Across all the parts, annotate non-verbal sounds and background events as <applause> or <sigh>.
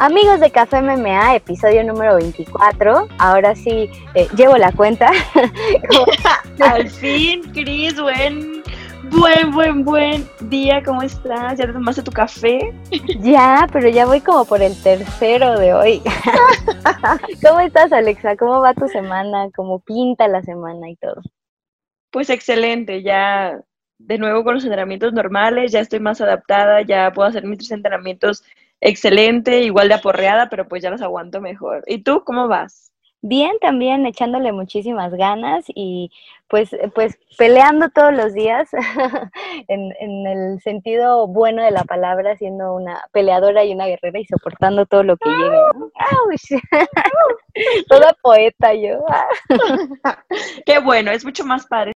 Amigos de Café MMA, episodio número 24. Ahora sí, eh, llevo la cuenta. <laughs> Al fin, Cris, buen, buen, buen, buen día. ¿Cómo estás? ¿Ya te tomaste tu café? Ya, pero ya voy como por el tercero de hoy. <laughs> ¿Cómo estás, Alexa? ¿Cómo va tu semana? ¿Cómo pinta la semana y todo? Pues excelente, ya de nuevo con los entrenamientos normales, ya estoy más adaptada, ya puedo hacer mis tres entrenamientos excelente, igual de aporreada, pero pues ya los aguanto mejor. ¿Y tú cómo vas? Bien, también echándole muchísimas ganas y pues, pues peleando todos los días <laughs> en, en, el sentido bueno de la palabra, siendo una peleadora y una guerrera y soportando todo lo que llegue. <laughs> Toda poeta yo. <laughs> Qué bueno, es mucho más padre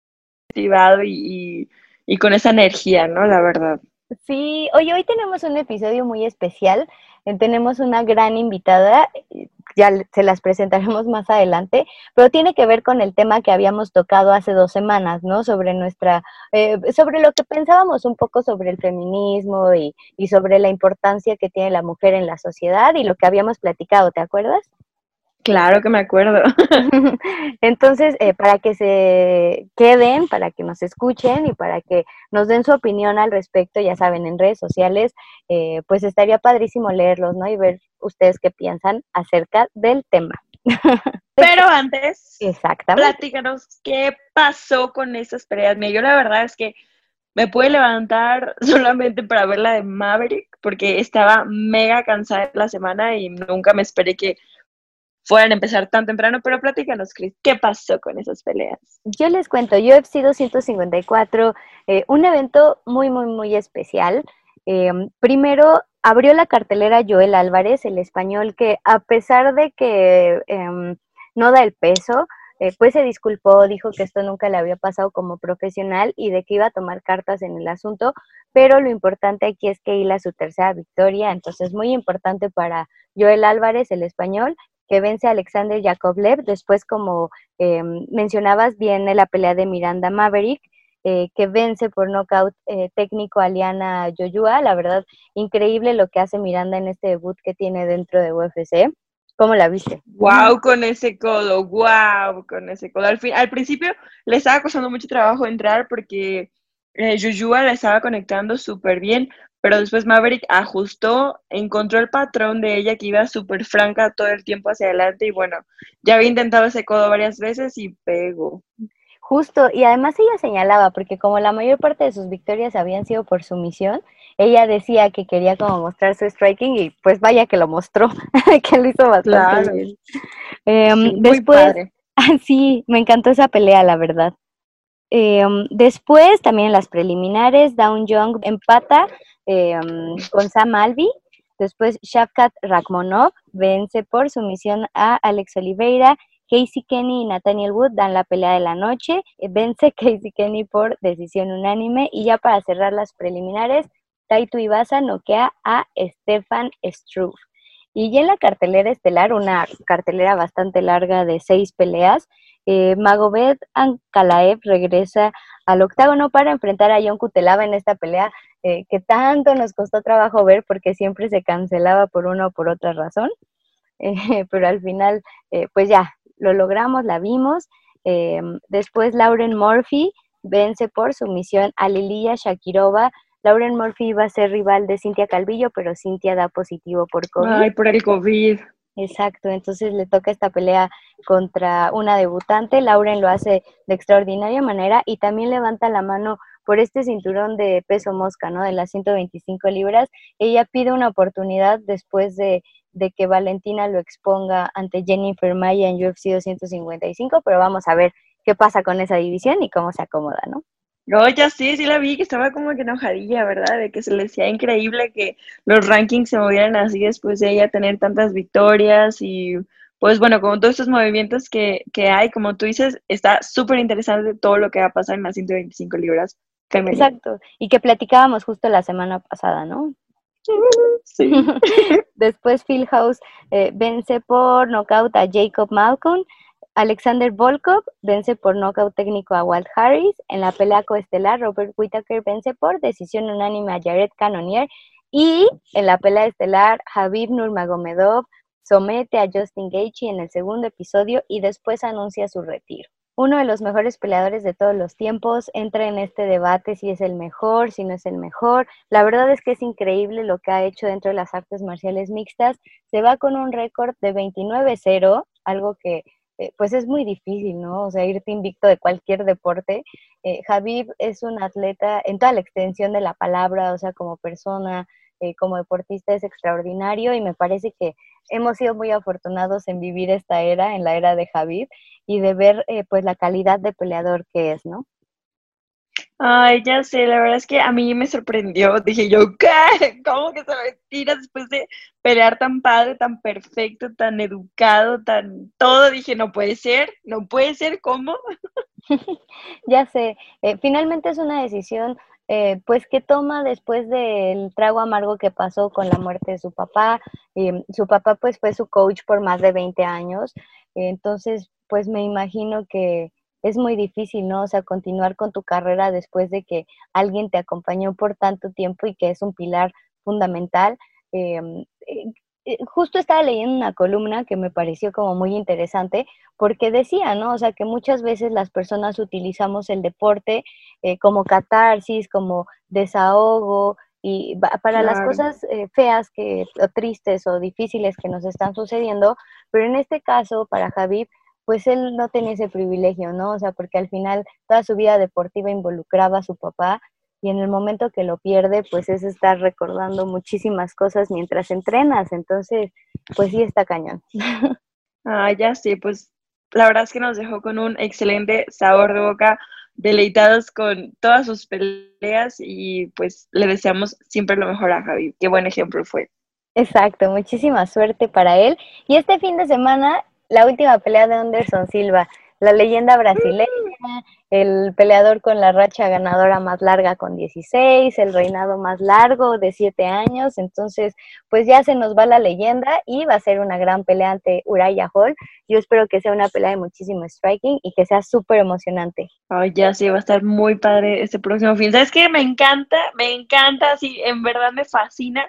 y, y, y con esa energía, ¿no? La verdad. Sí, oye, hoy tenemos un episodio muy especial. Eh, tenemos una gran invitada, eh, ya se las presentaremos <laughs> más adelante, pero tiene que ver con el tema que habíamos tocado hace dos semanas, ¿no? Sobre nuestra, eh, sobre lo que pensábamos un poco sobre el feminismo y, y sobre la importancia que tiene la mujer en la sociedad y lo que habíamos platicado, ¿te acuerdas? Claro que me acuerdo. <laughs> Entonces, eh, para que se queden, para que nos escuchen y para que nos den su opinión al respecto, ya saben, en redes sociales, eh, pues estaría padrísimo leerlos, ¿no? Y ver ustedes qué piensan acerca del tema. <laughs> Pero antes, Exactamente. platícanos qué pasó con esas peleas. Mira, yo la verdad es que me pude levantar <laughs> solamente para ver la de Maverick, porque estaba mega cansada la semana y nunca me esperé que fueran a empezar tan temprano, pero platícanos, Chris, ¿qué pasó con esas peleas? Yo les cuento, UFC 254, eh, un evento muy, muy, muy especial. Eh, primero, abrió la cartelera Joel Álvarez, el español, que a pesar de que eh, no da el peso, eh, pues se disculpó, dijo que esto nunca le había pasado como profesional y de que iba a tomar cartas en el asunto, pero lo importante aquí es que hila su tercera victoria, entonces muy importante para Joel Álvarez, el español, que vence a Alexander Yakovlev. Después, como eh, mencionabas, viene la pelea de Miranda Maverick, eh, que vence por nocaut eh, técnico a Liana Yoyua. La verdad, increíble lo que hace Miranda en este debut que tiene dentro de UFC. ¿Cómo la viste? Wow, con ese codo, wow, con ese codo. Al, fin, al principio le estaba costando mucho trabajo entrar porque eh, la estaba conectando súper bien, pero después Maverick ajustó, encontró el patrón de ella que iba súper franca todo el tiempo hacia adelante y bueno, ya había intentado ese codo varias veces y pegó. Justo, y además ella señalaba, porque como la mayor parte de sus victorias habían sido por sumisión, ella decía que quería como mostrar su striking y pues vaya que lo mostró, <laughs> que lo hizo bastante Claro. bien. Em, Sí, después, padre. <laughs> sí, me encantó esa pelea, la verdad. Em, después, también en las preliminares, Down Young empata em, con Sam Alvey. Después, Shavkat Rakhmonov vence por sumisión a Alex Oliveira. Casey Kenny y Nathaniel Wood dan la pelea de la noche. Eh, Vence <laughs> Casey Kenny por decisión unánime. Y ya para cerrar las preliminares, Taito Ibasa noquea a Stefan Struve. Y ya en la cartelera estelar, una cartelera bastante larga de seis peleas, eh, Magomed Ankalaev regresa al octágono para enfrentar a John Kutelava en esta pelea eh, que tanto nos costó trabajo ver porque siempre se cancelaba por una o por otra razón. <laughs> Eh, pero al final, eh, pues ya, lo logramos, la vimos. Después Lauren Murphy vence por sumisión a Lilia Shakirova. Lauren Murphy iba a ser rival de Cintia Calvillo, pero Cintia da positivo por COVID. Ay, por el COVID. Exacto, entonces le toca esta pelea contra una debutante. Lauren lo hace de extraordinaria manera y también levanta la mano por este cinturón de peso mosca, ¿no? De las 125 libras. Ella pide una oportunidad después de, de que Valentina lo exponga ante Jennifer Maya en UFC 255, pero vamos a ver qué pasa con esa división y cómo se acomoda, ¿no? No, ya sí, sí la vi, que estaba como que enojadilla, ¿verdad? De que se le decía increíble que los rankings se movieran así después de ella tener tantas victorias y pues bueno, con todos estos movimientos que, que hay, como tú dices, está súper interesante todo lo que va a pasar en las 125 libras femenil. Exacto, y que platicábamos justo la semana pasada, ¿no? Sí. <laughs> Después Phil House eh, vence por nocaut a Jacob Malcolm. Alexander Volkov vence por nocaut técnico a Walt Harris. En la pelea coestelar, Robert Whittaker vence por decisión unánime a Jared Cannonier. Y en la pelea estelar, Javib Nurmagomedov somete a Justin Gaethje en el segundo episodio y después anuncia su retiro. Uno de los mejores peleadores de todos los tiempos entra en este debate si es el mejor, si no es el mejor. La verdad es que es increíble lo que ha hecho dentro de las artes marciales mixtas. Se va con un récord de 29-0, algo que eh, pues es muy difícil, ¿no? O sea, irte invicto de cualquier deporte. Eh, Javib es un atleta en toda la extensión de la palabra, o sea, como persona, eh, como deportista es extraordinario y me parece que hemos sido muy afortunados en vivir esta era, en la era de Javid, y de ver eh, pues la calidad de peleador que es, ¿no? Ay, ya sé, la verdad es que a mí me sorprendió. Dije yo, ¿qué? <laughs> ¿Cómo que se retira después de pelear tan padre, tan perfecto, tan educado, tan todo? Dije, no puede ser, no puede ser, ¿cómo? <laughs> ya sé, eh, finalmente es una decisión eh, pues que toma después del trago amargo que pasó con la muerte de su papá. Eh, su papá pues fue su coach por más de 20 años, entonces pues me imagino que es muy difícil, ¿no? O sea, continuar con tu carrera después de que alguien te acompañó por tanto tiempo y que es un pilar fundamental. Em, eh, eh, justo estaba leyendo una columna que me pareció como muy interesante porque decía, ¿no? O sea, que muchas veces las personas utilizamos el deporte eh, como catarsis, como desahogo y para las cosas eh, feas que, o tristes o difíciles que nos están sucediendo, pero en este caso, para Javib, pues él no tenía ese privilegio, ¿no? O sea, porque al final toda su vida deportiva involucraba a su papá y en el momento que lo pierde, pues es estar recordando muchísimas cosas mientras entrenas, entonces, pues sí está cañón. <laughs> Ah, ya sí, pues la verdad es que nos dejó con un excelente sabor de boca, deleitados con todas sus peleas y pues le deseamos siempre lo mejor a Javi. Qué buen ejemplo fue. Exacto, muchísima suerte para él. Y este fin de semana, la última pelea de Anderson Silva la leyenda brasileña, el peleador con la racha ganadora más larga con 16, el reinado más largo de 7 años, entonces pues ya se nos va la leyenda y va a ser una gran pelea ante Uraya Hall. Yo espero que sea una pelea de muchísimo striking y que sea súper emocionante. Ay, ya sí, va a estar muy padre este próximo fin. ¿Sabes qué? Me encanta, me encanta, sí, en verdad me fascina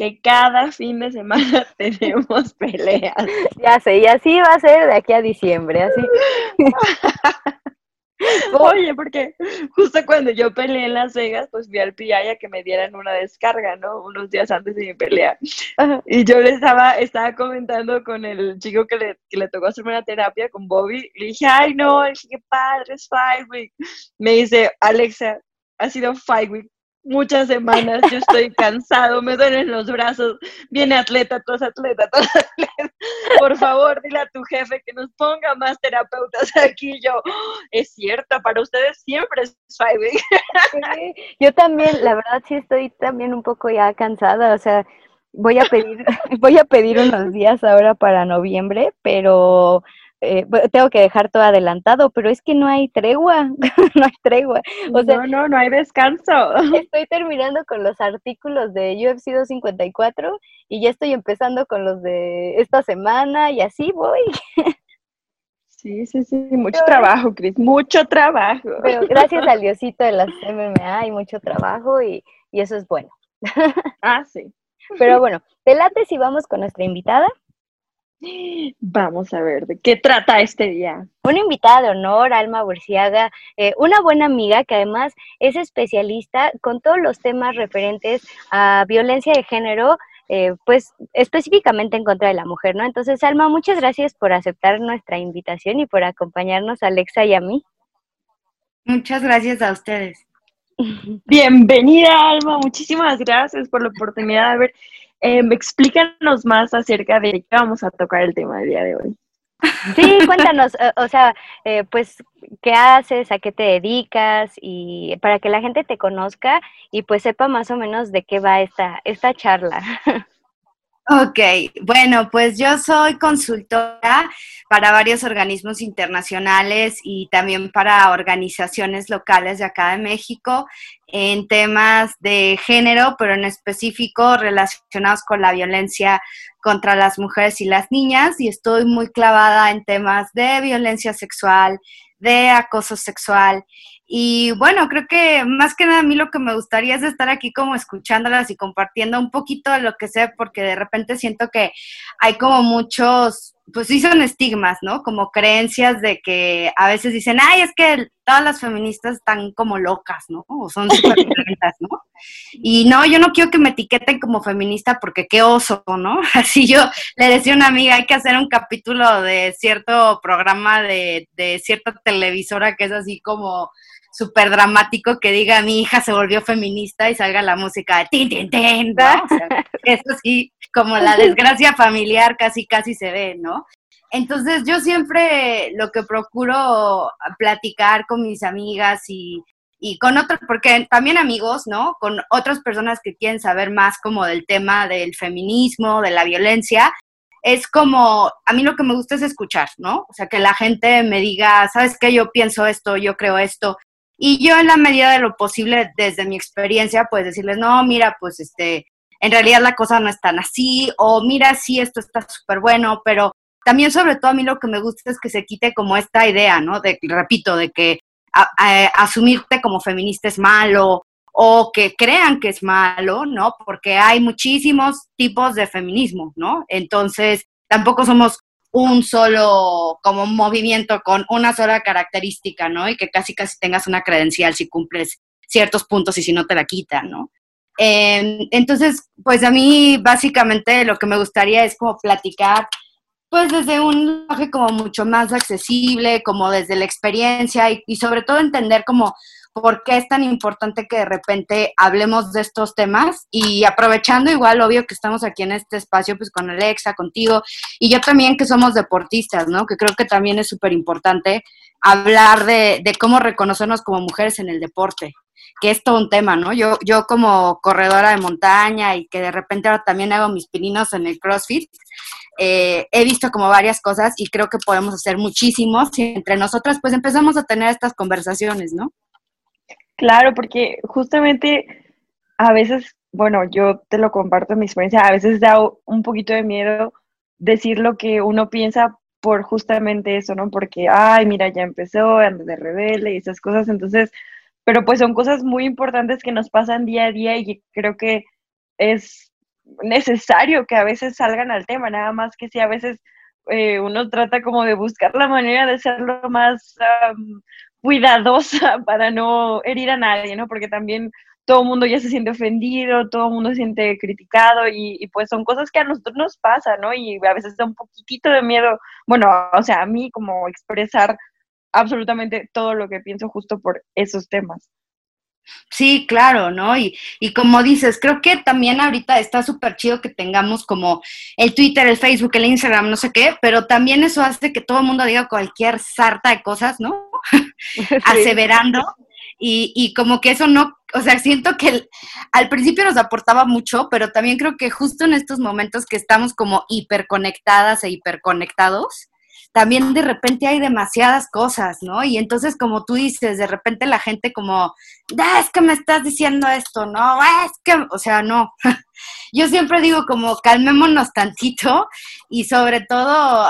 que cada fin de semana <laughs> tenemos peleas. Ya sé, y así va a ser de aquí a diciembre, así. <laughs> Oye, porque justo cuando yo peleé en Las Vegas, pues vi al PI a que me dieran una descarga, ¿no? Unos días antes de mi pelea. Y yo le estaba, estaba comentando con el chico que le, que le tocó hacerme una terapia con Bobby. Le dije, ay, no, qué padre, es Five Week. Me dice, Alexa, ha sido Five Week muchas semanas, yo estoy cansado, me duelen los brazos, viene atleta, todos atleta, todos <laughs> atleta. Por favor, dile a tu jefe que nos ponga más terapeutas <laughs> aquí. Yo, oh, es cierto, para ustedes siempre es five. <laughs> yo también, la verdad sí estoy también un poco ya cansada, o sea, voy a pedir, voy a pedir unos días ahora para noviembre, pero eh, tengo que dejar todo adelantado, pero es que no hay tregua, <laughs> no hay tregua. O sea, no, no, no hay descanso. <laughs> Estoy terminando con los artículos de UFC 254 y ya estoy empezando con los de esta semana y así voy. Sí, sí, sí, mucho trabajo, Cris, mucho trabajo. Pero gracias al <laughs> Diosito de las MMA hay mucho trabajo y, y eso es bueno. Ah, sí. Pero bueno, te late si vamos con nuestra invitada. Vamos a ver, ¿de qué trata este día? Una invitada de honor, Alma Burciaga, eh, una buena amiga que además es especialista con todos los temas referentes a violencia de género, eh, pues específicamente en contra de la mujer, ¿no? Entonces, Alma, muchas gracias por aceptar nuestra invitación y por acompañarnos, Alexa y a mí. Muchas gracias a ustedes. <laughs> Bienvenida, Alma, muchísimas gracias por la oportunidad de ver Em, explícanos más acerca de qué vamos a tocar el tema del día de hoy. Sí, cuéntanos, eh, o sea, eh, pues, ¿qué haces? ¿A qué te dedicas? Y para que la gente te conozca y pues sepa más o menos de qué va esta, esta charla. Ok, bueno, pues yo soy consultora para varios organismos internacionales y también para organizaciones locales de acá de México en temas de género, pero en específico relacionados con la violencia contra las mujeres y las niñas. Y estoy muy clavada en temas de violencia sexual, de acoso sexual Y bueno, creo que más que nada a mí lo que me gustaría es estar aquí como escuchándolas y compartiendo un poquito de lo que sé, porque de repente siento que hay como muchos, pues sí son estigmas, ¿no? Como creencias de que a veces dicen, ay, es que todas las feministas están como locas, ¿no? O son súper <laughs> violentas, ¿no? Y no, yo no quiero que me etiqueten como feminista porque qué oso, ¿no? <laughs> Así yo le decía a una amiga, hay que hacer un capítulo de cierto programa de, de cierta televisora que es así como súper dramático que diga mi hija se volvió feminista y salga la música de tin, tin, tin, ¿no? <laughs> eso sí, como la desgracia familiar casi, casi se ve, ¿no? Entonces yo siempre lo que procuro platicar con mis amigas y, y con otros, porque también amigos, ¿no? Con otras personas que quieren saber más como del tema del feminismo, de la violencia, es como, a mí lo que me gusta es escuchar, ¿no? O sea, que la gente me diga, ¿sabes qué? Yo pienso esto, yo creo esto. Y yo en la medida de lo posible, desde mi experiencia, pues decirles, no, mira, pues este, en realidad la cosa no es tan así, o mira, sí, esto está súper bueno, pero también sobre todo a mí lo que me gusta es que se quite como esta idea, ¿no? De, repito, de que asumirte como feminista es malo o que crean que es malo, ¿no? Porque hay muchísimos tipos de feminismo, ¿no? Entonces, tampoco somos un solo como movimiento con una sola característica, ¿no? Y que casi casi tengas una credencial si cumples ciertos puntos y si no te la quitan, ¿no? Em, entonces, pues a mí básicamente lo que me gustaría es como platicar, pues desde un lenguaje como mucho más accesible, como desde la experiencia y, y sobre todo entender como por qué es tan importante que de repente hablemos de estos temas y aprovechando igual, obvio que estamos aquí en este espacio, pues con Alexa, contigo, y yo también que somos deportistas, ¿no? Que creo que también es súper importante hablar de, de cómo reconocernos como mujeres en el deporte, que es todo un tema, ¿no? Yo, yo como corredora de montaña y que de repente ahora también hago mis pininos en el CrossFit, eh, he visto como varias cosas y creo que podemos hacer muchísimos si entre nosotras pues empezamos a tener estas conversaciones, ¿no? Claro, porque justamente a veces, bueno, yo te lo comparto en mi experiencia, a veces da un poquito de miedo decir lo que uno piensa por justamente eso, ¿no? Porque, ay, mira, ya empezó, anda de rebelde y esas cosas, entonces, pero pues son cosas muy importantes que nos pasan día a día y creo que es necesario que a veces salgan al tema, nada más que si a veces eh, uno trata como de buscar la manera de ser lo más cuidadosa <laughs> para no herir a nadie, ¿no? Porque también todo el mundo ya se siente ofendido, todo el mundo se siente criticado y, pues son cosas que a nosotros nos pasa, ¿no? Y a veces da un poquitito de miedo, bueno, o sea, a mí como expresar absolutamente todo lo que pienso justo por esos temas. Sí, claro, ¿no? Y, y como dices, creo que también ahorita está súper chido que tengamos como el Twitter, el Facebook, el Instagram, no sé qué, pero también eso hace que todo el mundo diga cualquier sarta de cosas, ¿no? <laughs> Aseverando. Y, y como que eso no, o sea, siento que al principio nos aportaba mucho, pero también creo que justo en estos momentos que estamos como hiperconectadas e hiperconectados, también de repente hay demasiadas cosas, ¿no? Y entonces, como tú dices, de repente la gente como, ah, es que me estás diciendo esto, ¿no? Ah, es que, o sea, no. <laughs> Yo siempre digo como, calmémonos tantito y sobre todo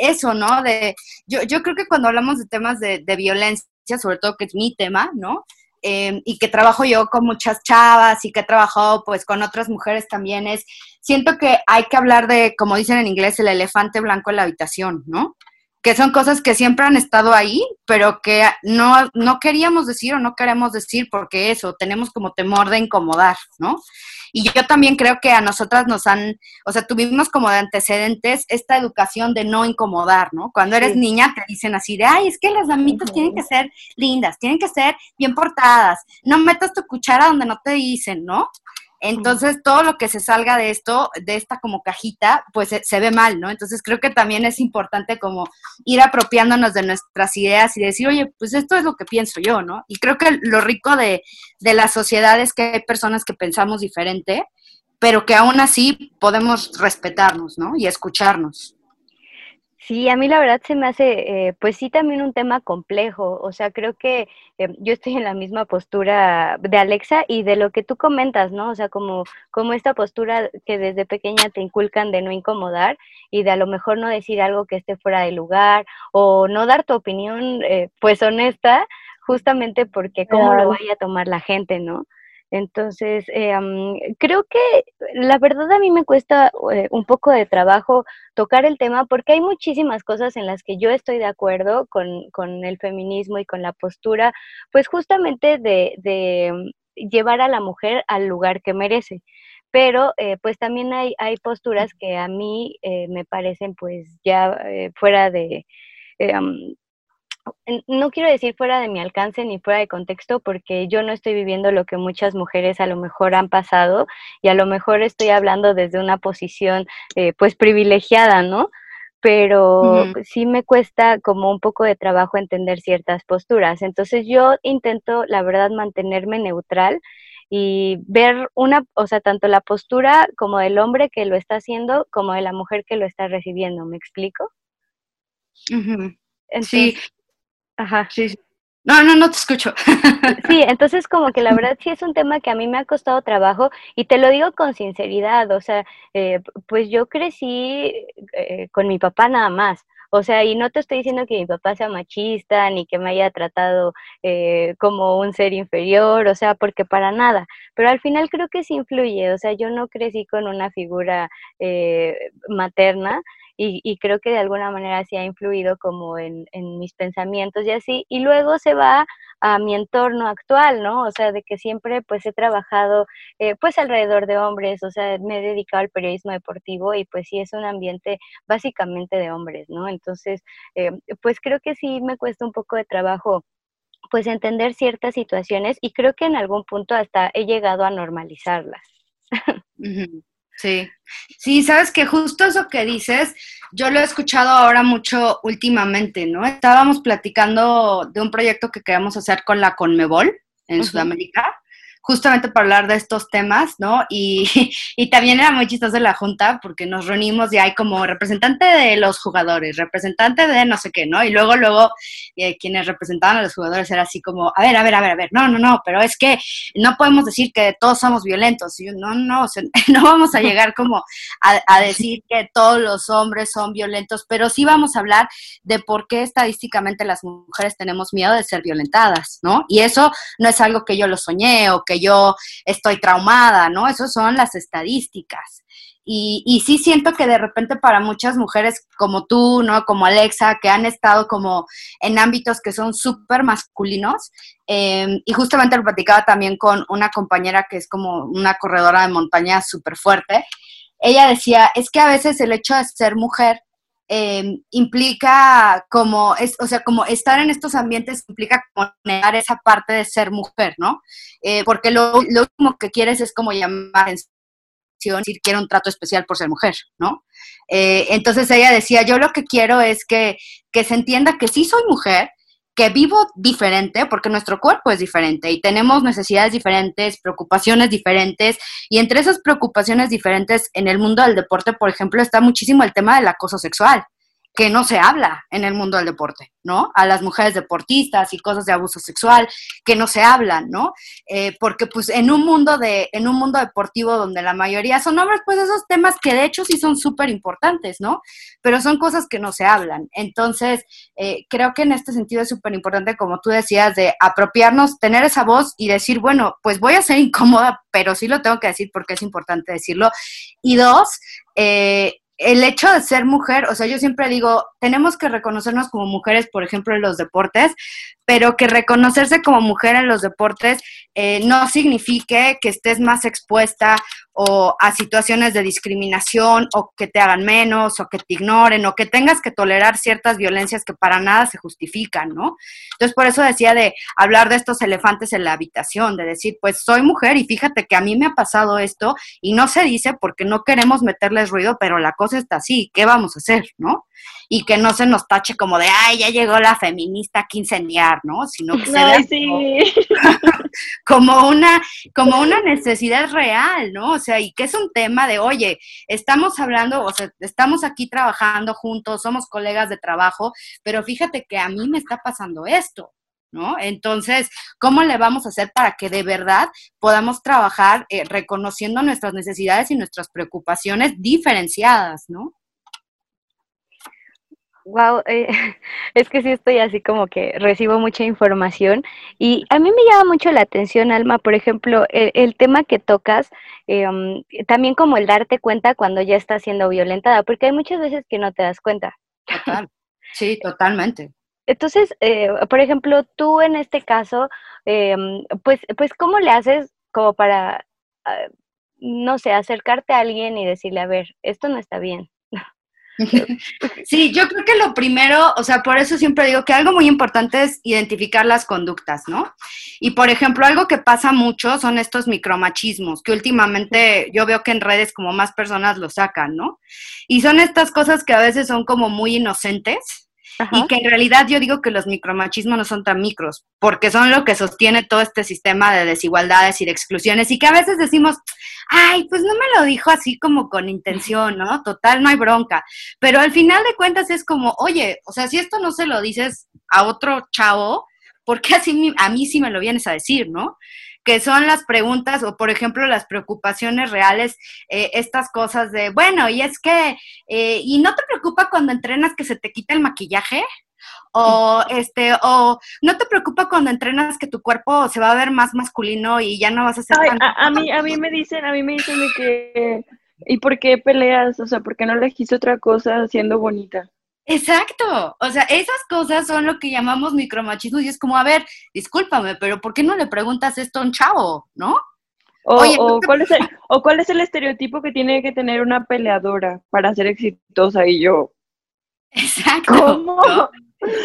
eso, ¿no? De, yo, yo creo que cuando hablamos de temas de, de violencia, sobre todo que es mi tema, ¿no? Em, y que trabajo yo con muchas chavas y que he trabajado pues con otras mujeres también es, siento que hay que hablar de, como dicen en inglés, el elefante blanco en la habitación, ¿no? Que son cosas que siempre han estado ahí, pero que no, no queríamos decir o no queremos decir porque eso, tenemos como temor de incomodar, ¿no? Y yo también creo que a nosotras nos han, o sea, tuvimos como de antecedentes esta educación de no incomodar, ¿no? Cuando eres niña te dicen así de, ay, es que las damitas tienen que ser lindas, tienen que ser bien portadas, no metas tu cuchara donde no te dicen, ¿no? Entonces, todo lo que se salga de esto, de esta como cajita, pues se, ve mal, ¿no? Entonces, creo que también es importante como ir apropiándonos de nuestras ideas y decir, oye, pues esto es lo que pienso yo, ¿no? Y creo que lo rico de, de la sociedad es que hay personas que pensamos diferente, pero que aún así podemos respetarnos, ¿no? Y escucharnos. Sí, a mí la verdad se me hace, eh, pues sí, también un tema complejo. O sea, creo que eh, yo estoy en la misma postura de Alexa y de lo que tú comentas, ¿no? O sea, como, como esta postura que desde pequeña te inculcan de no incomodar y de a lo mejor no decir algo que esté fuera de lugar o no dar tu opinión, eh, pues honesta, justamente porque cómo lo vaya a tomar la gente, ¿no? Entonces, eh, creo que la verdad a mí me cuesta eh, un poco de trabajo tocar el tema porque hay muchísimas cosas en las que yo estoy de acuerdo con, con el feminismo y con la postura, pues justamente de, de, llevar a la mujer al lugar que merece. Pero eh, pues también hay, hay posturas que a mí me parecen pues ya fuera de no quiero decir fuera de mi alcance ni fuera de contexto porque yo no estoy viviendo lo que muchas mujeres a lo mejor han pasado y a lo mejor estoy hablando desde una posición eh, pues privilegiada, ¿no? Pero sí me cuesta como un poco de trabajo entender ciertas posturas. Entonces yo intento, la verdad, mantenerme neutral y ver una, o sea, tanto la postura como del hombre que lo está haciendo como de la mujer que lo está recibiendo. ¿Me explico? sí, Ajá. Sí, No, no, no te escucho. <laughs> Sí, entonces como que la verdad sí es un tema que a mí me ha costado trabajo y te lo digo con sinceridad, o sea, eh, pues yo crecí eh, con mi papá nada más. O sea, y no te estoy diciendo que mi papá sea machista ni que me haya tratado eh, como un ser inferior, o sea, porque para nada. Pero al final creo que sí influye, o sea, yo no crecí con una figura materna y, creo que de alguna manera sí ha influido como en, mis pensamientos y así, y luego se va a mi entorno actual, ¿no? O sea, de que siempre pues he trabajado eh, pues alrededor de hombres, o sea, me he dedicado al periodismo deportivo y pues sí es un ambiente básicamente de hombres, ¿no? Entonces, eh, pues creo que sí me cuesta un poco de trabajo pues entender ciertas situaciones y creo que en algún punto hasta he llegado a normalizarlas. Sí, sí, sabes que justo eso que dices, yo lo he escuchado ahora mucho últimamente, ¿no? Estábamos platicando de un proyecto que queríamos hacer con la Conmebol en Sudamérica justamente para hablar de estos temas, ¿no? Y, <laughs> y, también era muy chistoso la junta porque nos reunimos y hay como representante de los jugadores, representante de no sé qué, ¿no? Y luego, luego, eh, quienes representaban a los jugadores era así como, a ver, a ver, a ver, a ver, no, no, no, pero es que no podemos decir que todos somos violentos, no, no, <laughs> no vamos a llegar como a, a decir que todos los hombres son violentos, pero sí vamos a hablar de por qué estadísticamente las mujeres tenemos miedo de ser violentadas, ¿no? Y eso no es algo que yo lo soñé o yo estoy traumada, ¿no? Eso son las estadísticas. Y, y, sí siento que de repente para muchas mujeres como tú, ¿no? Como Alexa, que han estado como en ámbitos que son súper masculinos, em, y justamente lo platicaba también con una compañera que es como una corredora de montaña súper fuerte, ella decía, es que a veces el hecho de ser mujer Em, implica como, es, o sea, como estar en estos ambientes implica como negar esa parte de ser mujer, ¿no? Eh, porque lo, último que quieres es como llamar atención, decir quiero un trato especial por ser mujer, ¿no? Eh, entonces ella decía, yo lo que quiero es que, que se entienda que sí soy mujer, que vivo diferente, porque nuestro cuerpo es diferente y tenemos necesidades diferentes, preocupaciones diferentes, y entre esas preocupaciones diferentes en el mundo del deporte, por ejemplo, está muchísimo el tema del acoso sexual que no se habla en el mundo del deporte, ¿no? A las mujeres deportistas y cosas de abuso sexual que no se hablan, ¿no? Eh, porque pues en un mundo de, en un mundo deportivo donde la mayoría son hombres, pues esos temas que de hecho sí son súper importantes, ¿no? Pero son cosas que no se hablan. Entonces, eh, creo que en este sentido es súper importante, como tú decías, de apropiarnos, tener esa voz y decir, bueno, pues voy a ser incómoda, pero sí lo tengo que decir porque es importante decirlo. Y dos, eh, el hecho de ser mujer, o sea, yo siempre digo, tenemos que reconocernos como mujeres, por ejemplo, en los deportes, pero que reconocerse como mujer en los deportes eh, no signifique que estés más expuesta o a situaciones de discriminación o que te hagan menos o que te ignoren o que tengas que tolerar ciertas violencias que para nada se justifican, ¿no? Entonces, por eso decía de hablar de estos elefantes en la habitación, de decir, pues soy mujer y fíjate que a mí me ha pasado esto y no se dice porque no queremos meterles ruido, pero la cosa está así, ¿qué vamos a hacer, ¿no? y que no se nos tache como de, ay, ya llegó la feminista a ¿no? Sino que se vea <laughs> como, una, como una necesidad real, ¿no? O sea, y que es un tema de, oye, estamos hablando, o sea, estamos aquí trabajando juntos, somos colegas de trabajo, pero fíjate que a mí me está pasando esto. ¿No? Entonces, ¿cómo le vamos a hacer para que de verdad podamos trabajar eh, reconociendo nuestras necesidades y nuestras preocupaciones diferenciadas, ¿no? Wow, eh, <laughs> es que sí estoy así como que recibo mucha información y a mí me llama mucho la atención, Alma, por ejemplo, el, tema que tocas, eh, um, también como el darte cuenta cuando ya estás siendo violentada, porque hay muchas veces que no te das cuenta. Total. <laughs> Sí, totalmente. Entonces, eh, por ejemplo, tú en este caso, um, pues, pues, ¿cómo le haces como para, ah, no sé, acercarte a alguien y decirle, a ver, esto no está bien? <laughs> Sí, yo creo que lo primero, o sea, por eso siempre digo que algo muy importante es identificar las conductas, ¿no? Y por ejemplo, algo que pasa mucho son estos micromachismos, que últimamente yo veo que en redes como más personas lo sacan, ¿no? Y son estas cosas que a veces son como muy inocentes, y que en realidad yo digo que los micromachismos no son tan micros, porque son lo que sostiene todo este sistema de desigualdades y de exclusiones y que a veces decimos, ay, pues no me lo dijo así como con intención, ¿no? Total, no hay bronca. Pero al final de cuentas es como, oye, o sea, si esto no se lo dices a otro chavo, ¿por qué así a mí sí me lo vienes a decir, ¿no? Que son las preguntas o, por ejemplo, las preocupaciones reales, eh, estas cosas de, bueno, y es que, eh, ¿y no te preocupa cuando entrenas que se te quite el maquillaje? O <laughs> este, o no te preocupa cuando entrenas que tu cuerpo se va a ver más masculino y ya no vas a ser tan... a, mí, a mí <laughs> me dicen, a mí me dicen de que, ¿y por qué peleas? O sea, ¿por qué no elegiste otra cosa siendo bonita? Exacto, o sea, esas cosas son lo que llamamos micromachismo y es como, a ver, discúlpame, pero ¿por qué no le preguntas esto a un chavo, no? O, o, ¿cuál es el, o cuál es el estereotipo que tiene que tener una peleadora para ser exitosa y yo. Exacto. ¿Cómo?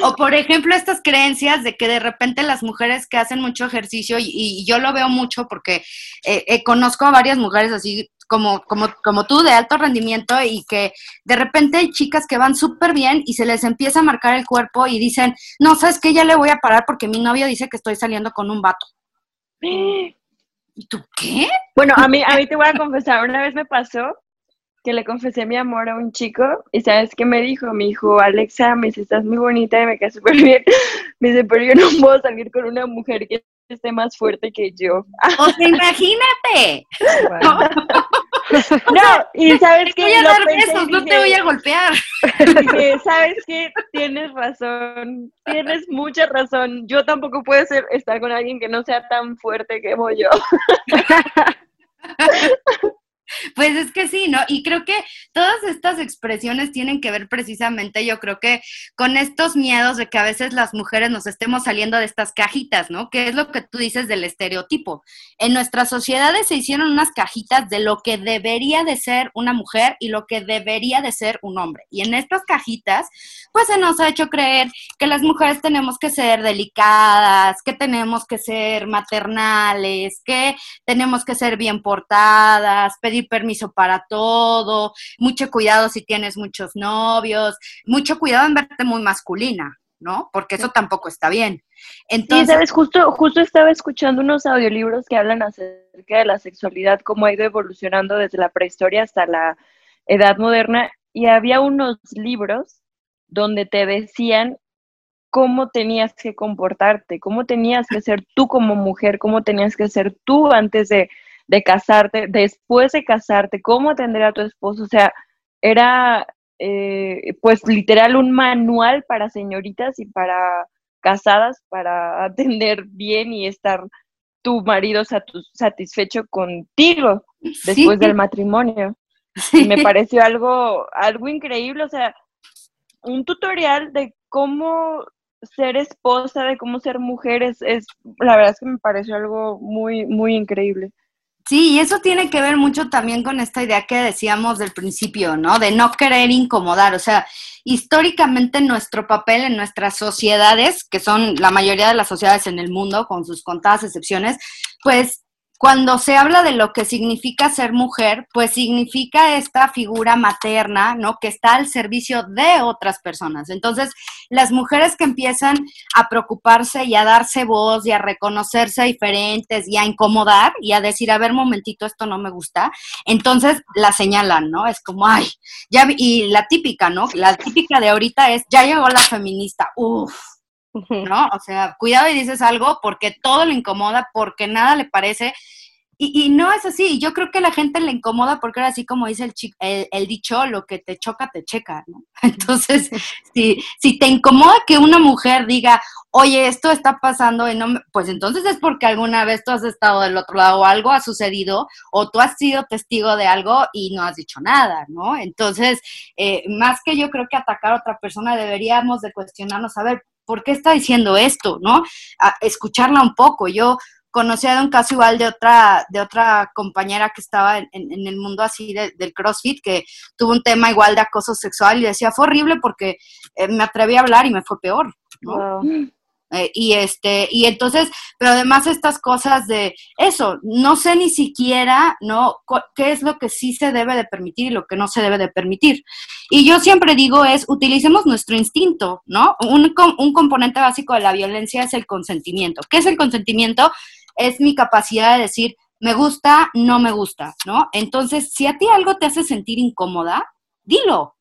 O por ejemplo, estas creencias de que de repente las mujeres que hacen mucho ejercicio, y, yo lo veo mucho porque eh, eh, conozco a varias mujeres así como, como, como tú de alto rendimiento y que de repente hay chicas que van súper bien y se les empieza a marcar el cuerpo y dicen, no, sabes que ya le voy a parar porque mi novio dice que estoy saliendo con un vato. ¿Y tú qué? Bueno, a mí, a mí te voy a confesar, una vez me pasó que le confesé mi amor a un chico y ¿sabes qué me dijo? Me dijo, Alexa, me dice, estás muy bonita y me queda súper bien. <laughs> Me dice, pero yo no puedo salir con una mujer que esté más fuerte que yo. O sea, imagínate. <laughs> <laughs> <laughs> No, y sabes que voy a dar besos, no te voy a golpear. <laughs> sabes que tienes razón, tienes mucha razón. Yo tampoco puedo ser, estar con alguien que no sea tan fuerte como yo. <laughs> <laughs> Pues es que sí, ¿no? Y creo que todas estas expresiones tienen que ver precisamente, yo creo que con estos miedos de que a veces las mujeres nos estemos saliendo de estas cajitas, ¿no? Que es lo que tú dices del estereotipo. En nuestras sociedades se hicieron unas cajitas de lo que debería de ser una mujer y lo que debería de ser un hombre. Y en estas cajitas, pues se nos ha hecho creer que las mujeres tenemos que ser delicadas, que tenemos que ser maternales, que tenemos que ser bien portadas, pedir permiso para todo, mucho cuidado si tienes muchos novios, mucho cuidado en verte muy masculina, ¿no? Porque eso tampoco está bien. Entonces, sí, sabes, justo, justo estaba escuchando unos audiolibros que hablan acerca de la sexualidad, cómo ha ido evolucionando desde la prehistoria hasta la edad moderna, y había unos libros donde te decían cómo tenías que comportarte, cómo tenías que ser tú como mujer, cómo tenías que ser tú antes de de casarte, después de casarte, cómo atender a tu esposo, o sea, era eh, pues literal un manual para señoritas y para casadas para <laughs> atender bien y estar tu marido satisfecho contigo después del matrimonio. Y me pareció algo, algo increíble, o sea, un tutorial de cómo ser esposa, de cómo ser mujer, es, es la verdad es que me pareció algo muy, muy increíble. Sí, y eso tiene que ver mucho también con esta idea que decíamos del principio, ¿no? De no querer incomodar. O sea, históricamente nuestro papel en nuestras sociedades, que son la mayoría de las sociedades en el mundo, con sus contadas excepciones, pues cuando se habla de lo que significa ser mujer, pues significa esta figura materna, ¿no? Que está al servicio de otras personas. Entonces, las mujeres que empiezan a preocuparse y a darse voz y a reconocerse diferentes y a incomodar y a decir, a ver, momentito, esto no me gusta, entonces la señalan, ¿no? Es como, ay, ya, y la típica, ¿no? La típica de ahorita es, ya llegó la feminista, uff ¿no? O sea, cuidado y dices algo porque todo le incomoda, porque nada le parece. y, no es así. Yo creo que la gente le incomoda porque ahora así como dice el, el, el, dicho, lo que te choca, te checa, ¿no? <laughs> Entonces, <laughs> si, si te incomoda que una mujer diga, oye, esto está pasando, y no pues entonces es porque alguna vez tú has estado del otro lado o algo ha sucedido o tú has sido testigo de algo y no has dicho nada, ¿no? Entonces, eh, más que yo creo que atacar a otra persona, deberíamos de cuestionarnos, a ver, ¿por qué está diciendo esto, no? A escucharla un poco. Yo conocía de un caso igual de otra, de otra compañera que estaba en, el mundo así del CrossFit, que tuvo un tema igual de acoso sexual y decía, fue horrible porque eh, me atreví a hablar y me fue peor. ¿no? Eh, y este, y entonces, pero además estas cosas de eso, no sé ni siquiera, ¿no? qué es lo que sí se debe de permitir y lo que no se debe de permitir. Y yo siempre digo es, utilicemos nuestro instinto, ¿no? Un, un componente básico de la violencia es el consentimiento. ¿Qué es el consentimiento? es mi capacidad de decir, me gusta, no me gusta, ¿no? Entonces, si a ti algo te hace sentir incómoda, dilo,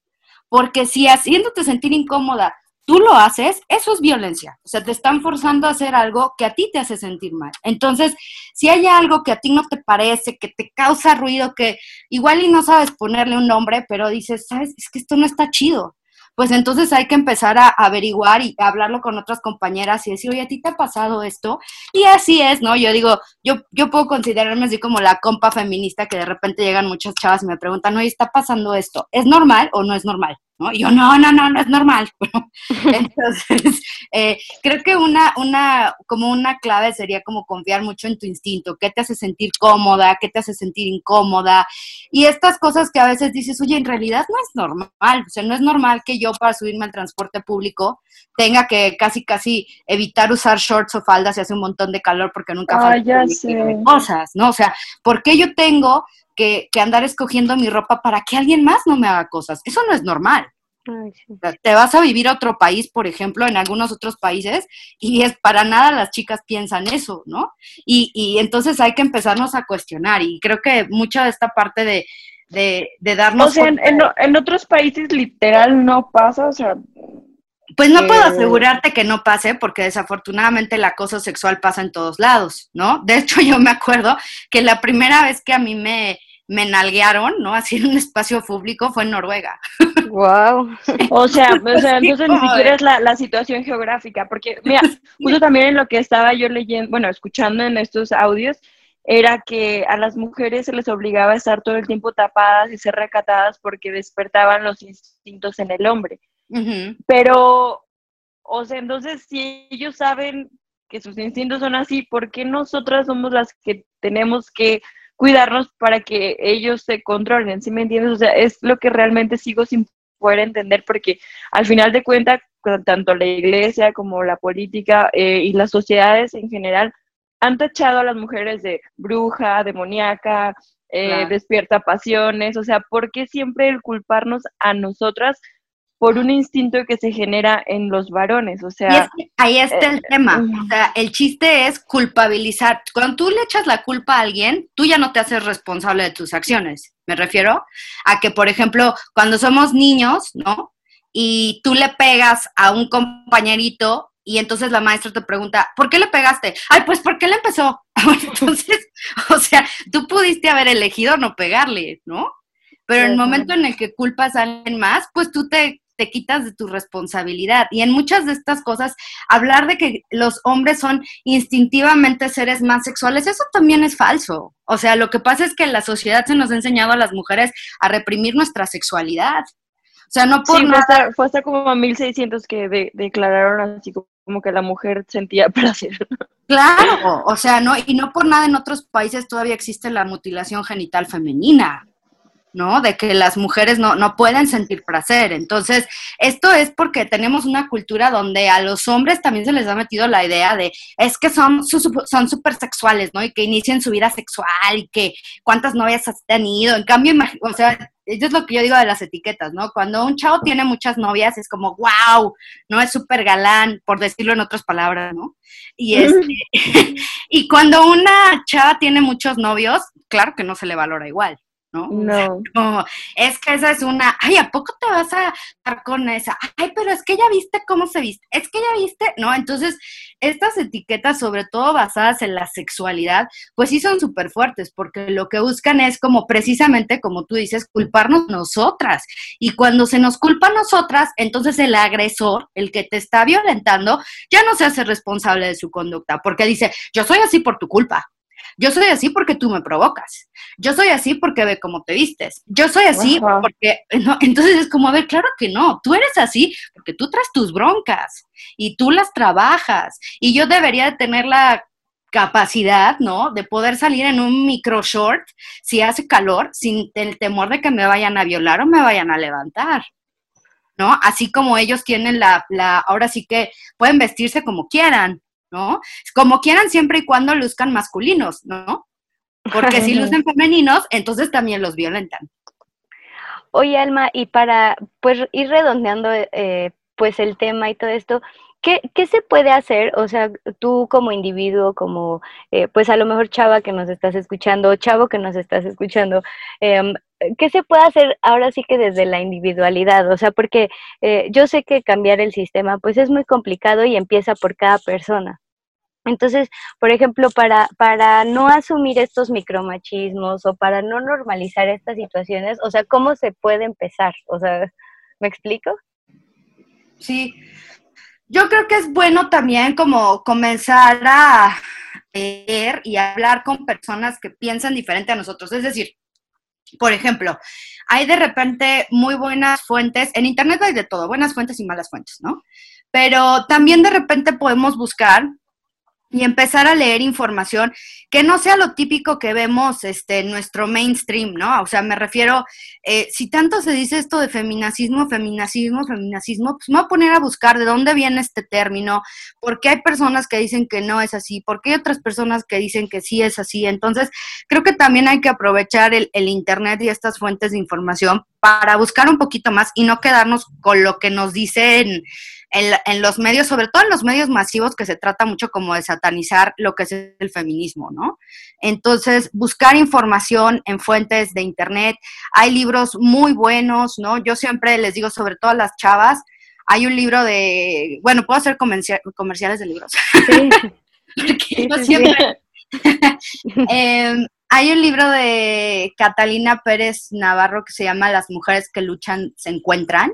porque si haciéndote sentir incómoda tú lo haces, eso es violencia. O sea, te están forzando a hacer algo que a ti te hace sentir mal. Entonces, si hay algo que a ti no te parece, que te causa ruido, que igual y no sabes ponerle un nombre, pero dices, sabes, es que esto no está chido pues entonces hay que empezar a averiguar y hablarlo con otras compañeras y decir, oye, ¿a ti te ha pasado esto? Y así es, ¿no? Yo digo, yo, yo puedo considerarme así como la compa feminista que de repente llegan muchas chavas y me preguntan, oye, ¿está pasando esto? ¿Es normal o no es normal? ¿No? Y yo, no, no, no, no es normal. <laughs> Entonces, eh, creo que una, una, como una clave sería como confiar mucho en tu instinto, qué te hace sentir cómoda, qué te hace sentir incómoda. Y estas cosas que a veces dices, oye, en realidad no es normal, o sea, no es normal que yo para subirme al transporte público tenga que casi, casi evitar usar shorts o faldas y hace un montón de calor porque nunca ah, sé. cosas, ¿no? O sea, ¿por qué yo tengo que, andar escogiendo mi ropa para que alguien más no me haga cosas. Eso no es normal. Te vas a vivir a otro país, por ejemplo, en algunos otros países, y es para nada las chicas piensan eso, ¿no? Y, y entonces hay que empezarnos a cuestionar, y creo que mucha de esta parte de, de, darnos... O sea, en, en, otros países literal no pasa, o sea... Pues no puedo eh, asegurarte que no pase, porque desafortunadamente el acoso sexual pasa en todos lados, ¿no? De hecho, <laughs> yo me acuerdo que la primera vez que a mí me, me nalguearon, ¿no? Así en un espacio público fue en Noruega. Wow. o sea, <laughs> o sea entonces ni siquiera es la, la, situación geográfica, porque mira, <laughs> justo también en lo que estaba yo leyendo, bueno, escuchando en estos audios, era que a las mujeres se les obligaba a estar todo el tiempo tapadas y ser recatadas porque despertaban los instintos en el hombre. Pero, o sea, entonces si ellos saben que sus instintos son así, ¿por qué nosotras somos las que tenemos que cuidarnos para que ellos se controlen? ¿Sí me entiendes? O sea, es lo que realmente sigo sin poder entender porque al final de cuentas, tanto la iglesia como la política eh, y las sociedades en general han tachado a las mujeres de bruja, demoníaca, eh, despierta pasiones, o sea, ¿por qué siempre el culparnos a nosotras por un instinto que se genera en los varones, o sea... ahí está el eh, tema, o sea, el chiste es culpabilizar. Cuando tú le echas la culpa a alguien, tú ya no te haces responsable de tus acciones. Me refiero a que, por ejemplo, cuando somos niños, ¿no? Y tú le pegas a un compañerito y entonces la maestra te pregunta, ¿por qué le pegaste? Ay, pues porque le empezó. <laughs> entonces, <laughs> o sea, tú pudiste haber elegido no pegarle, ¿no? Pero en el momento en el que culpas a alguien más, pues tú te te quitas de tu responsabilidad. Y en muchas de estas cosas, hablar de que los hombres son instintivamente seres más sexuales, eso también es falso. O sea, lo que pasa es que la sociedad se nos ha enseñado a las mujeres a reprimir nuestra sexualidad. O sea, no por nada... Fue hasta, como a 1600 que declararon así como que la mujer sentía <laughs> placer. Claro, o sea, no, y no por nada en otros países todavía existe la mutilación genital femenina. ¿No? De que las mujeres no, no pueden sentir placer. Entonces, esto es porque tenemos una cultura donde a los hombres también se les ha metido la idea de, es que son son súper sexuales, ¿no? Y que inicien su vida sexual y que cuántas novias has tenido. En cambio, o sea, eso es lo que yo digo de las etiquetas, ¿no? Cuando un chavo tiene muchas novias es como, wow, ¿no? Es súper galán, por decirlo en otras palabras, ¿no? Y, este, <laughs> y cuando una chava tiene muchos novios, claro que no se le valora igual. ¿No? No. es que esa es una, ay, ¿a poco te vas a estar con esa? Ay, pero es que ya viste cómo se viste, es que ya viste, ¿no? Entonces, estas etiquetas, sobre todo basadas en la sexualidad, pues sí son súper fuertes, porque lo que buscan es como precisamente, como tú dices, culparnos nosotras. Y cuando se nos culpa a nosotras, entonces el agresor, el que te está violentando, ya no se hace responsable de su conducta, porque dice, yo soy así por tu culpa, yo soy así porque tú me provocas. Yo soy así porque ve cómo te vistes. Yo soy así porque... No, entonces es como, a ver, claro que no. Tú eres así porque tú traes tus broncas y tú las trabajas. Y yo debería de tener la capacidad, ¿no? De poder salir en un micro short si hace calor sin el temor de que me vayan a violar o me vayan a levantar. ¿No? Así como ellos tienen la, la, ahora sí que pueden vestirse como quieran, ¿no? Como quieran siempre y cuando luzcan masculinos, ¿no? Porque si <laughs> lucen femeninos, entonces también los violentan. Oye, Alma, y para pues ir redondeando eh, pues el tema y todo esto, ¿qué, ¿qué, se puede hacer? O sea, tú como individuo, como eh, pues a lo mejor chava que nos estás escuchando, chavo que nos estás escuchando, eh, ¿qué se puede hacer ahora sí que desde la individualidad? O sea, porque eh, yo sé que cambiar el sistema pues es muy complicado y empieza por cada persona. Entonces, por ejemplo, para, para no asumir estos micromachismos o para no normalizar estas situaciones, o sea, ¿cómo se puede empezar? O sea, ¿me explico? Sí, yo creo que es bueno también como comenzar a leer y hablar con personas que piensan diferente a nosotros. Es decir, por ejemplo, hay de repente muy buenas fuentes, en Internet hay de todo, buenas fuentes y malas fuentes, ¿no? Pero también de repente podemos buscar y empezar a leer información que no sea lo típico que vemos este, en nuestro mainstream, ¿no? O sea, me refiero, eh, si tanto se dice esto de feminacismo, feminacismo, feminacismo, pues me voy a poner a buscar de dónde viene este término, por qué hay personas que dicen que no es así, por qué hay otras personas que dicen que sí es así. Entonces, creo que también hay que aprovechar el Internet y estas fuentes de información para buscar un poquito más y no quedarnos con lo que nos dicen en, los medios, sobre todo en los medios masivos, que se trata mucho como de satanizar lo que es el feminismo, ¿no? Entonces, buscar información en fuentes de Internet. Hay libros muy buenos, ¿no? Yo siempre les digo, sobre todo a las chavas, hay un libro de, bueno, puedo hacer comerciales de libros. Sí. <laughs> Porque siempre... <laughs> Em, hay un libro de Catalina Pérez Navarro que se llama Las mujeres que luchan se encuentran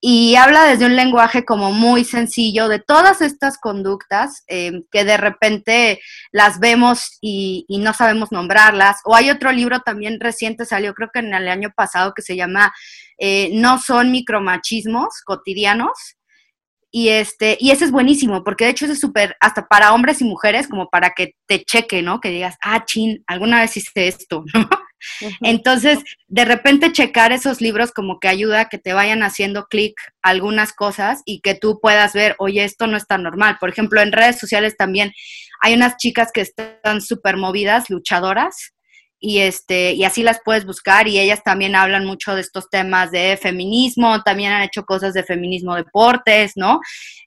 y habla desde un lenguaje como muy sencillo de todas estas conductas eh, que de repente las vemos y, no sabemos nombrarlas. O hay otro libro también reciente, salió creo que en el año pasado, que se llama eh, No son micromachismos cotidianos. Y, este, y ese es buenísimo, porque de hecho es súper, hasta para hombres y mujeres, como para que te cheque, ¿no? Que digas, ah, chin, alguna vez hice esto, <laughs> ¿no? Entonces, de repente checar esos libros como que ayuda a que te vayan haciendo clic algunas cosas y que tú puedas ver, oye, esto no está normal. Por ejemplo, en redes sociales también hay unas chicas que están súper movidas, luchadoras, y este y así las puedes buscar y ellas también hablan mucho de estos temas de feminismo, también han hecho cosas de feminismo deportes, ¿no?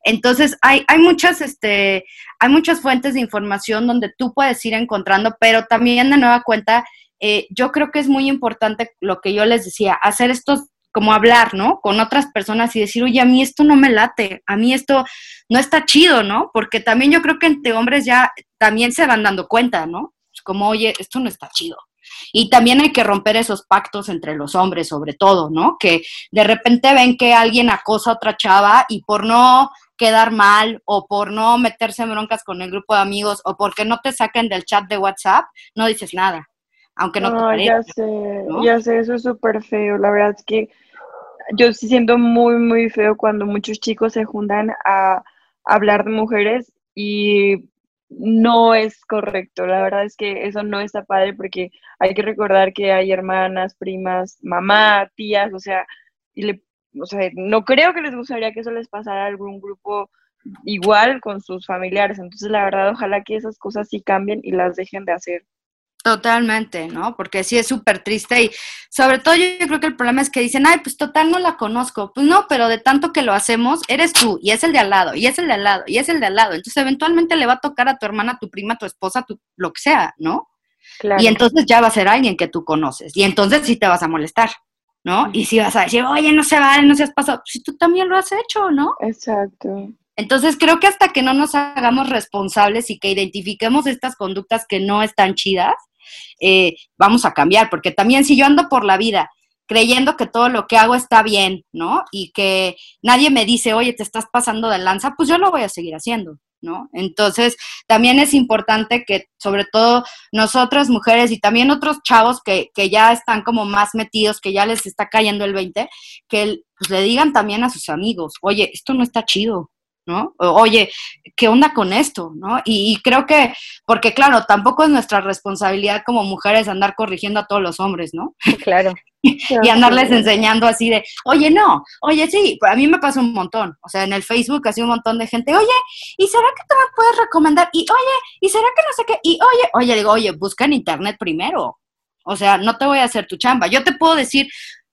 Entonces hay, hay muchas este hay muchas fuentes de información donde tú puedes ir encontrando, pero también de nueva cuenta eh, yo creo que es muy importante lo que yo les decía, hacer estos, como hablar, ¿no? Con otras personas y decir, oye, a mí esto no me late, a mí esto no está chido, ¿no? Porque también yo creo que entre hombres ya también se van dando cuenta, ¿no? Como, oye, esto no está chido. Y también hay que romper esos pactos entre los hombres, sobre todo, ¿no? Que de repente ven que alguien acosa a otra chava y por no quedar mal o por no meterse en broncas con el grupo de amigos o porque no te saquen del chat de WhatsApp, no dices nada aunque no, Ya sé, ya sé, eso es súper feo. La verdad es que yo sí siento muy, muy feo cuando muchos chicos se juntan a, hablar de mujeres y no es correcto. La verdad es que eso no está padre porque hay que recordar que hay hermanas, primas, mamá, tías, o sea, y le, o sea, no creo que les gustaría que eso les pasara a algún grupo igual con sus familiares. Entonces, la verdad, ojalá que esas cosas sí cambien y las dejen de hacer. Totalmente, ¿no? Porque sí es súper triste y sobre todo yo, creo que el problema es que dicen, ay, pues total no la conozco. Pues no, pero de tanto que lo hacemos, eres tú y es el de al lado y es el de al lado y es el de al lado. Entonces eventualmente le va a tocar a tu hermana, a tu prima, a tu esposa, tu, lo que sea, ¿no? Y entonces ya va a ser alguien que tú conoces. Y entonces sí te vas a molestar, ¿no? Y si vas a decir, oye, no se vale, no seas pasado, si tú también lo has hecho, ¿no? Exacto. Entonces creo que hasta que no nos hagamos responsables y que identifiquemos estas conductas que no están chidas, eh, vamos a cambiar, porque también si yo ando por la vida creyendo que todo lo que hago está bien, ¿no? Y que nadie me dice, oye, te estás pasando de lanza, pues yo lo voy a seguir haciendo, ¿no? Entonces, también es importante que, sobre todo nosotras mujeres y también otros chavos que, que ya están como más metidos, que ya les está cayendo el 20, que pues, le digan también a sus amigos, oye, esto no está chido, ¿no? Oye, ¿qué onda con esto? ¿no? Y, creo que, porque claro, tampoco es nuestra responsabilidad como mujeres andar corrigiendo a todos los hombres, ¿no? Claro. <laughs> y andarles enseñando así de, oye, no, oye, sí, a mí me pasa un montón, o sea, en el Facebook así un montón de gente, oye, ¿y será que tú me puedes recomendar? Y oye, ¿y será que no sé qué? Y oye, oye, digo, oye, busca en internet primero, o sea, no te voy a hacer tu chamba. Yo te puedo decir,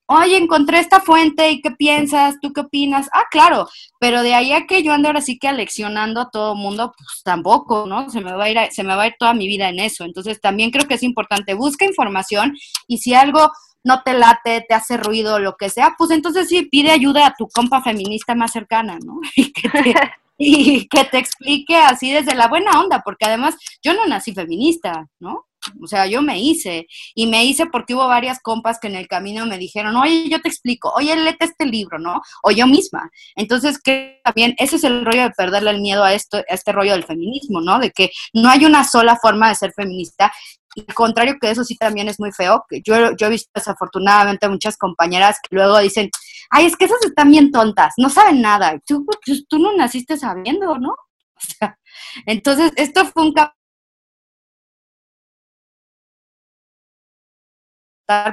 oye, encontré esta fuente y qué piensas, tú qué opinas. Ah, claro, pero de ahí a que yo ande ahora sí que aleccionando a todo mundo, pues tampoco, ¿no? Se me va a ir, se me va a ir toda mi vida en eso. Entonces también creo que es importante, busca información y si algo no te late, te hace ruido, lo que sea, pues entonces sí, pide ayuda a tu compa feminista más cercana, ¿no? <laughs> y que te explique así desde la buena onda, porque además yo no nací feminista, ¿no? O sea, yo me hice. Y me hice porque hubo varias compas que en el camino me dijeron, oye, yo te explico, oye, léete este libro, ¿no? O yo misma. Entonces, que también ese es el rollo de perderle el miedo a, esto, a este rollo del feminismo, ¿no? De que no hay una sola forma de ser feminista. Y contrario que eso sí también es muy feo. Yo, yo he visto desafortunadamente muchas compañeras que luego dicen, ay, es que esas están bien tontas, no saben nada. Tú, pues, tú no naciste sabiendo, ¿no? <laughs> O sea, entonces, esto fue un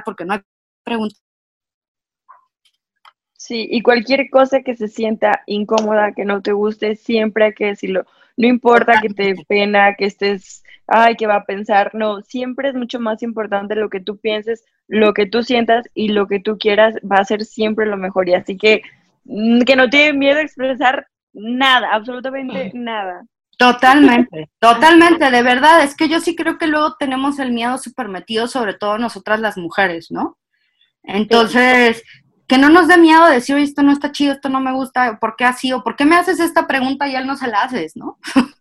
porque no hay preguntas. Sí, y cualquier cosa que se sienta incómoda, que no te guste, siempre hay que decirlo. No importa que te pena, que estés, ay, que va a pensar, no, siempre es mucho más importante lo que tú pienses, lo que tú sientas y lo que tú quieras va a ser siempre lo mejor. Y así que mm, que no tiene miedo a expresar nada, absolutamente nada. Totalmente, totalmente, de verdad, es que yo sí creo que luego tenemos el miedo súper metido, sobre todo nosotras las mujeres, ¿no? Entonces, que no nos dé miedo decir, oye, esto no está chido, esto no me gusta, ¿por qué así? O ¿por qué me haces esta pregunta y él no se la haces, ¿no? <laughs>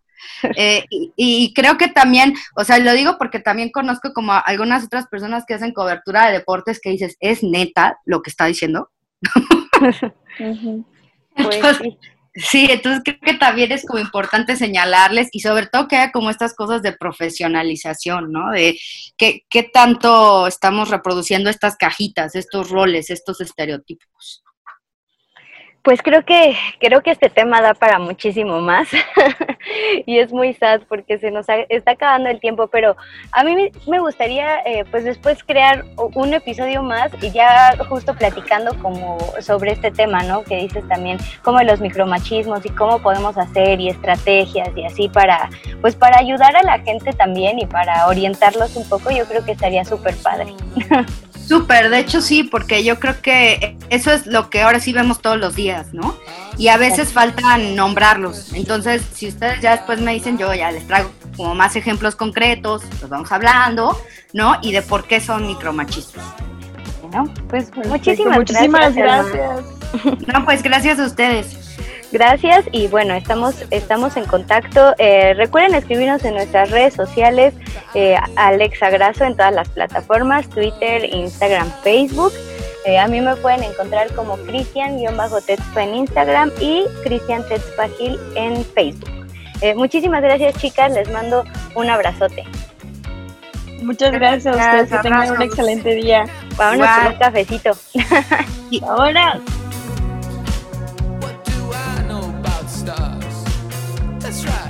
Eh, y, creo que también, o sea, lo digo porque también conozco como algunas otras personas que hacen cobertura de deportes que dices, ¿es neta lo que está diciendo? <laughs> <laughs> Pues Sí, entonces creo que también es como importante señalarles y sobre todo que haya como estas cosas de profesionalización, ¿no? De qué, qué tanto estamos reproduciendo estas cajitas, estos roles, estos estereotipos. Pues creo que, creo que este tema da para muchísimo más <laughs> y es muy sad porque se nos está acabando el tiempo, pero a mí me gustaría eh, pues después crear un episodio más y ya justo platicando como sobre este tema, ¿no? Que dices también como los micromachismos y cómo podemos hacer y estrategias y así para pues para ayudar a la gente también y para orientarlos un poco, yo creo que estaría súper padre. <laughs> Súper, de hecho sí, porque yo creo que eso es lo que ahora sí vemos todos los días, ¿no? Y a veces faltan nombrarlos. Entonces, si ustedes ya después me dicen, yo ya les traigo como más ejemplos concretos, los vamos hablando, ¿no? Y de por qué son micromachistas. Bueno, pues muchísimas, muchísimas gracias. No, pues gracias a ustedes. Gracias y bueno, estamos, estamos en contacto. Eh, recuerden escribirnos en nuestras redes sociales, eh, Alexa Graso en todas las plataformas, Twitter, Instagram, Facebook. Eh, a mí me pueden encontrar como Cristian-Tetzpa en Instagram y Cristian Tetzpagil en Facebook. muchísimas gracias chicas, les mando un abrazote. Muchas gracias, a ustedes, que tengan un excelente día. Vámonos con un cafecito. Ahora. That's right.